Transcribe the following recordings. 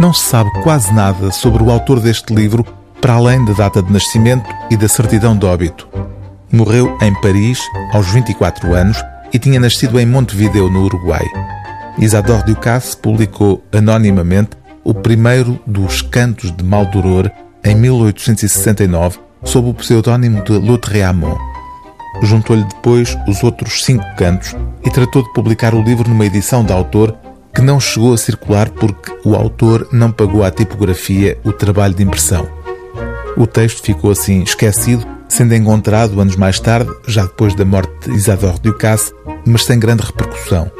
Não se sabe quase nada sobre o autor deste livro, para além da data de nascimento e da certidão de óbito. Morreu em Paris aos 24 anos e tinha nascido em Montevideo, no Uruguai. Isadore Ducasse publicou anonimamente o primeiro dos Cantos de Maldoror em 1869, sob o pseudónimo de Lautréamont. Juntou-lhe depois os outros cinco cantos e tratou de publicar o livro numa edição de autor que não chegou a circular porque o autor não pagou à tipografia o trabalho de impressão. O texto ficou assim esquecido, sendo encontrado anos mais tarde, já depois da morte de Isadore Ducasse, mas sem grande repercussão.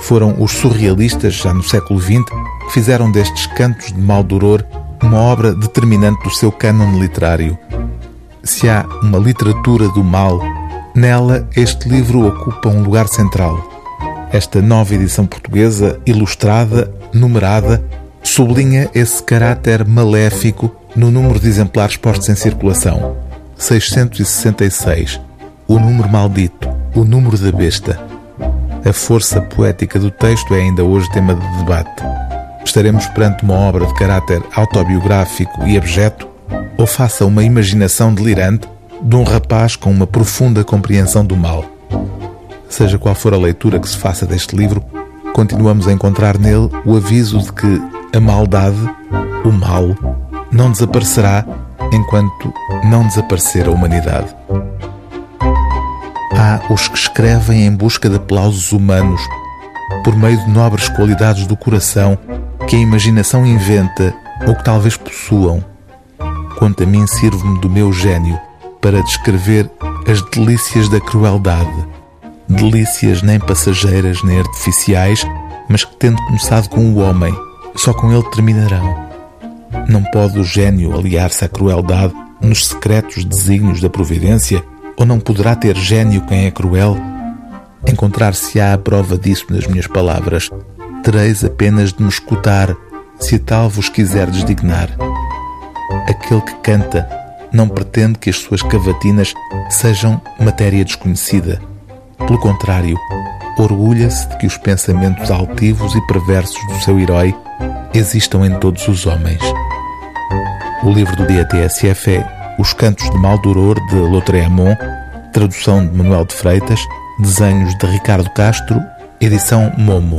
Foram os surrealistas, já no século XX, que fizeram destes cantos de Maldoror uma obra determinante do seu cânone literário. Se há uma literatura do mal, nela este livro ocupa um lugar central. Esta nova edição portuguesa, ilustrada, numerada, sublinha esse caráter maléfico no número de exemplares postos em circulação. 666. O número maldito, o número da besta. A força poética do texto é ainda hoje tema de debate. Estaremos perante uma obra de caráter autobiográfico e abjeto ou faça uma imaginação delirante de um rapaz com uma profunda compreensão do mal. Seja qual for a leitura que se faça deste livro, continuamos a encontrar nele o aviso de que a maldade, o mal, não desaparecerá enquanto não desaparecer a humanidade. Há os que escrevem em busca de aplausos humanos, por meio de nobres qualidades do coração que a imaginação inventa ou que talvez possuam. Quanto a mim, sirvo-me do meu gênio para descrever as delícias da crueldade. Delícias nem passageiras nem artificiais, mas que, tendo começado com o homem, só com ele terminarão. Não pode o gênio aliar-se à crueldade nos secretos desígnios da providência? Ou não poderá ter gênio quem é cruel? Encontrar-se-á a prova disso nas minhas palavras. Tereis apenas de me escutar, se tal vos quiser dignar. Aquele que canta não pretende que as suas cavatinas sejam matéria desconhecida. Pelo contrário, orgulha-se de que os pensamentos altivos e perversos do seu herói existam em todos os homens. O livro do dia TSF é Os Cantos de Maldoror, de Lautréamont, tradução de Manuel de Freitas, desenhos de Ricardo Castro, edição Momo.